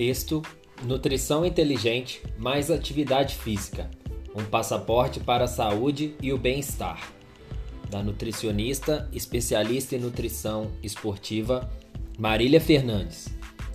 Texto: Nutrição inteligente mais atividade física. Um passaporte para a saúde e o bem-estar. Da nutricionista, especialista em nutrição esportiva, Marília Fernandes.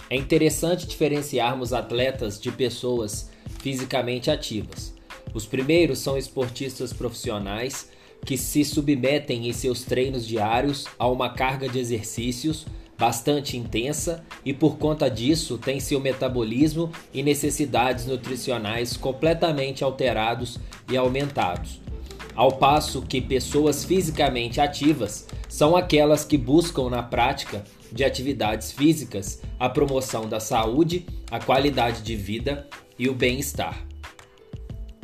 É interessante diferenciarmos atletas de pessoas fisicamente ativas. Os primeiros são esportistas profissionais que se submetem em seus treinos diários a uma carga de exercícios bastante intensa e por conta disso tem seu metabolismo e necessidades nutricionais completamente alterados e aumentados. Ao passo que pessoas fisicamente ativas são aquelas que buscam na prática de atividades físicas a promoção da saúde, a qualidade de vida e o bem-estar.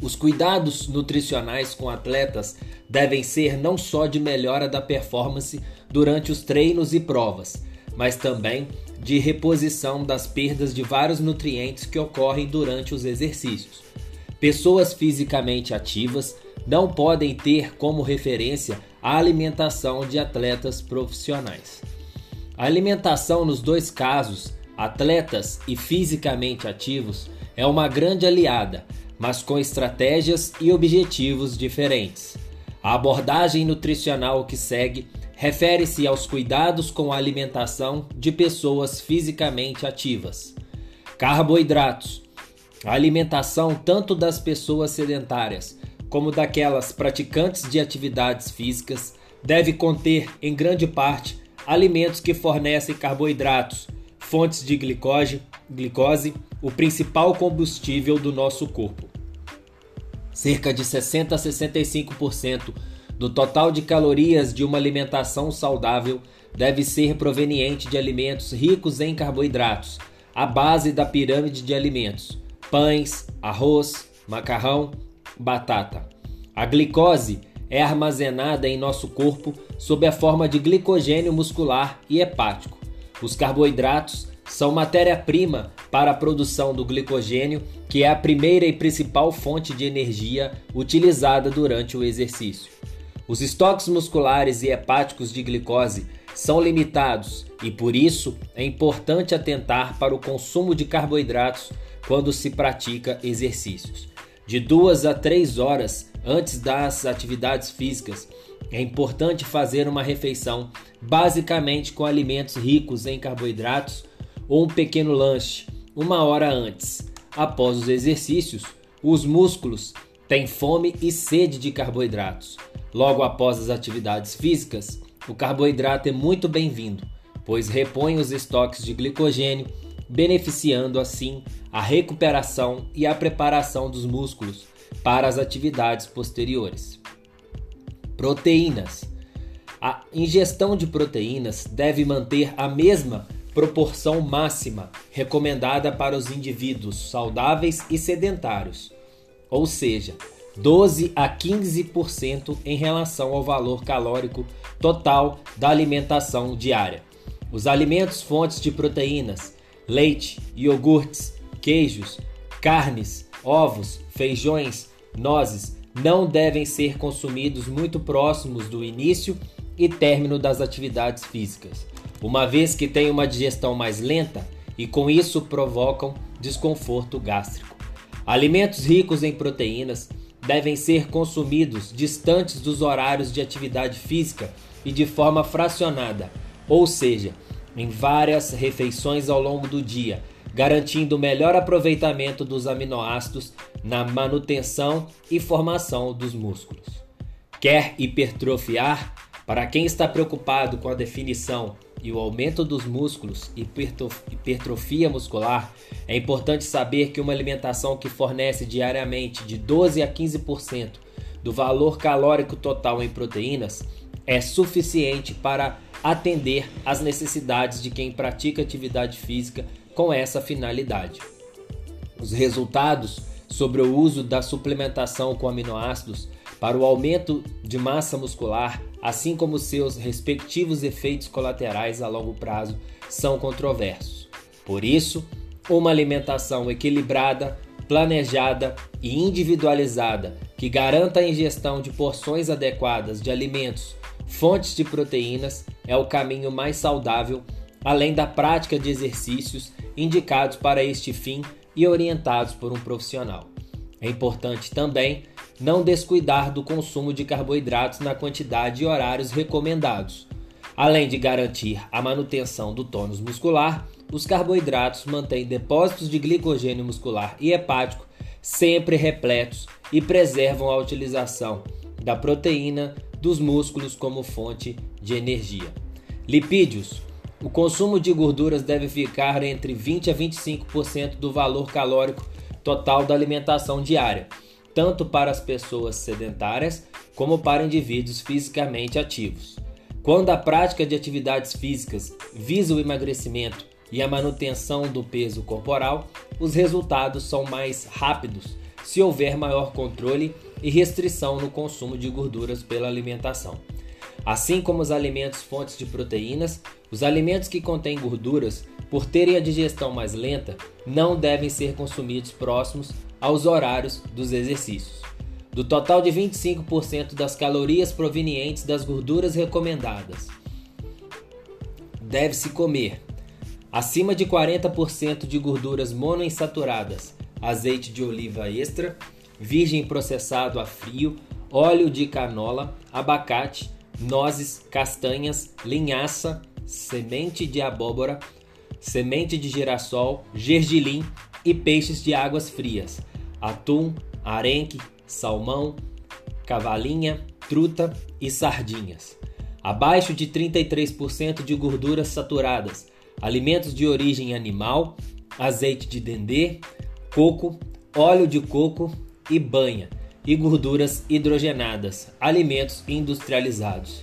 Os cuidados nutricionais com atletas devem ser não só de melhora da performance durante os treinos e provas, mas também de reposição das perdas de vários nutrientes que ocorrem durante os exercícios. Pessoas fisicamente ativas não podem ter como referência a alimentação de atletas profissionais. A alimentação nos dois casos, atletas e fisicamente ativos, é uma grande aliada, mas com estratégias e objetivos diferentes. A abordagem nutricional que segue refere-se aos cuidados com a alimentação de pessoas fisicamente ativas. Carboidratos. A alimentação tanto das pessoas sedentárias como daquelas praticantes de atividades físicas deve conter, em grande parte, alimentos que fornecem carboidratos, fontes de glicose, glicose, o principal combustível do nosso corpo. Cerca de 60 a 65% do total de calorias de uma alimentação saudável deve ser proveniente de alimentos ricos em carboidratos, a base da pirâmide de alimentos: pães, arroz, macarrão, batata. A glicose é armazenada em nosso corpo sob a forma de glicogênio muscular e hepático. Os carboidratos são matéria-prima para a produção do glicogênio, que é a primeira e principal fonte de energia utilizada durante o exercício. Os estoques musculares e hepáticos de glicose são limitados e por isso é importante atentar para o consumo de carboidratos quando se pratica exercícios. De duas a três horas antes das atividades físicas, é importante fazer uma refeição basicamente com alimentos ricos em carboidratos ou um pequeno lanche uma hora antes. Após os exercícios, os músculos têm fome e sede de carboidratos. Logo após as atividades físicas, o carboidrato é muito bem-vindo, pois repõe os estoques de glicogênio, beneficiando assim a recuperação e a preparação dos músculos para as atividades posteriores. Proteínas. A ingestão de proteínas deve manter a mesma proporção máxima recomendada para os indivíduos saudáveis e sedentários, ou seja, 12 a 15% em relação ao valor calórico total da alimentação diária. Os alimentos fontes de proteínas, leite, iogurtes, queijos, carnes, ovos, feijões, nozes não devem ser consumidos muito próximos do início e término das atividades físicas, uma vez que têm uma digestão mais lenta e com isso provocam desconforto gástrico. Alimentos ricos em proteínas devem ser consumidos distantes dos horários de atividade física e de forma fracionada, ou seja, em várias refeições ao longo do dia, garantindo melhor aproveitamento dos aminoácidos na manutenção e formação dos músculos. Quer hipertrofiar? Para quem está preocupado com a definição e o aumento dos músculos e hipertrofia muscular, é importante saber que uma alimentação que fornece diariamente de 12 a 15% do valor calórico total em proteínas é suficiente para atender às necessidades de quem pratica atividade física com essa finalidade. Os resultados sobre o uso da suplementação com aminoácidos para o aumento de massa muscular, assim como seus respectivos efeitos colaterais a longo prazo, são controversos. Por isso, uma alimentação equilibrada, planejada e individualizada que garanta a ingestão de porções adequadas de alimentos, fontes de proteínas, é o caminho mais saudável, além da prática de exercícios indicados para este fim e orientados por um profissional. É importante também não descuidar do consumo de carboidratos na quantidade e horários recomendados. Além de garantir a manutenção do tônus muscular, os carboidratos mantêm depósitos de glicogênio muscular e hepático sempre repletos e preservam a utilização da proteína dos músculos como fonte de energia. Lipídios. O consumo de gorduras deve ficar entre 20 a 25% do valor calórico total da alimentação diária, tanto para as pessoas sedentárias como para indivíduos fisicamente ativos. Quando a prática de atividades físicas visa o emagrecimento e a manutenção do peso corporal, os resultados são mais rápidos se houver maior controle e restrição no consumo de gorduras pela alimentação. Assim como os alimentos fontes de proteínas, os alimentos que contêm gorduras, por terem a digestão mais lenta, não devem ser consumidos próximos aos horários dos exercícios. Do total de 25% das calorias provenientes das gorduras recomendadas, deve-se comer acima de 40% de gorduras monoinsaturadas, azeite de oliva extra, virgem processado a frio, óleo de canola, abacate, nozes, castanhas, linhaça, semente de abóbora, semente de girassol, gergelim e peixes de águas frias, atum, arenque, salmão, cavalinha, truta e sardinhas. Abaixo de 33% de gorduras saturadas, alimentos de origem animal, azeite de dendê, coco, óleo de coco e banha, e gorduras hidrogenadas, alimentos industrializados.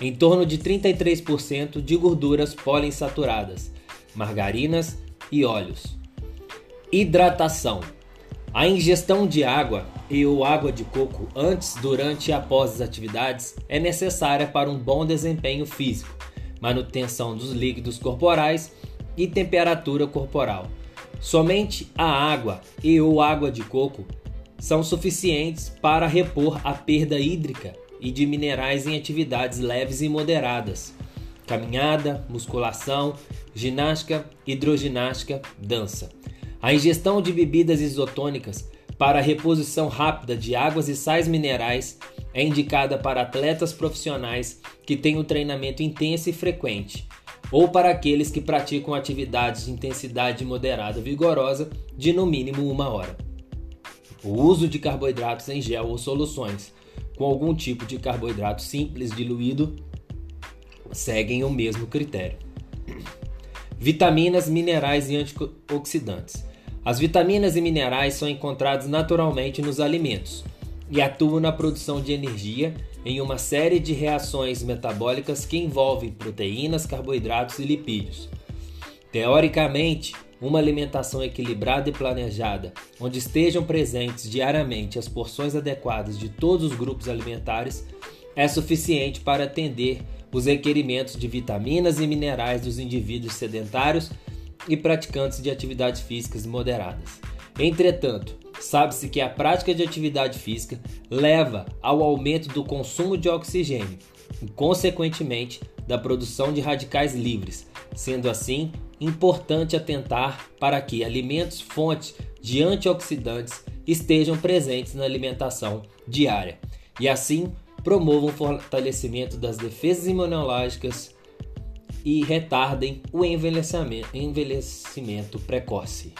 Em torno de 33% de gorduras poliinsaturadas, margarinas e óleos. Hidratação. A ingestão de água e ou água de coco antes, durante e após as atividades é necessária para um bom desempenho físico manutenção dos líquidos corporais e temperatura corporal. Somente a água e ou água de coco são suficientes para repor a perda hídrica e de minerais em atividades leves e moderadas. Caminhada, musculação, ginástica, hidroginástica, dança. A ingestão de bebidas isotônicas para reposição rápida de águas e sais minerais é indicada para atletas profissionais que têm um treinamento intenso e frequente, ou para aqueles que praticam atividades de intensidade moderada vigorosa de no mínimo uma hora. O uso de carboidratos em gel ou soluções com algum tipo de carboidrato simples diluído seguem o mesmo critério. Vitaminas, minerais e antioxidantes. As vitaminas e minerais são encontrados naturalmente nos alimentos e atuam na produção de energia em uma série de reações metabólicas que envolvem proteínas, carboidratos e lipídios. Teoricamente, uma alimentação equilibrada e planejada, onde estejam presentes diariamente as porções adequadas de todos os grupos alimentares, é suficiente para atender os requerimentos de vitaminas e minerais dos indivíduos sedentários e praticantes de atividades físicas moderadas. Entretanto, sabe-se que a prática de atividade física leva ao aumento do consumo de oxigênio e, consequentemente, da produção de radicais livres, sendo assim importante atentar para que alimentos fontes de antioxidantes estejam presentes na alimentação diária e assim promovam o fortalecimento das defesas imunológicas e retardem o envelhecimento, envelhecimento precoce.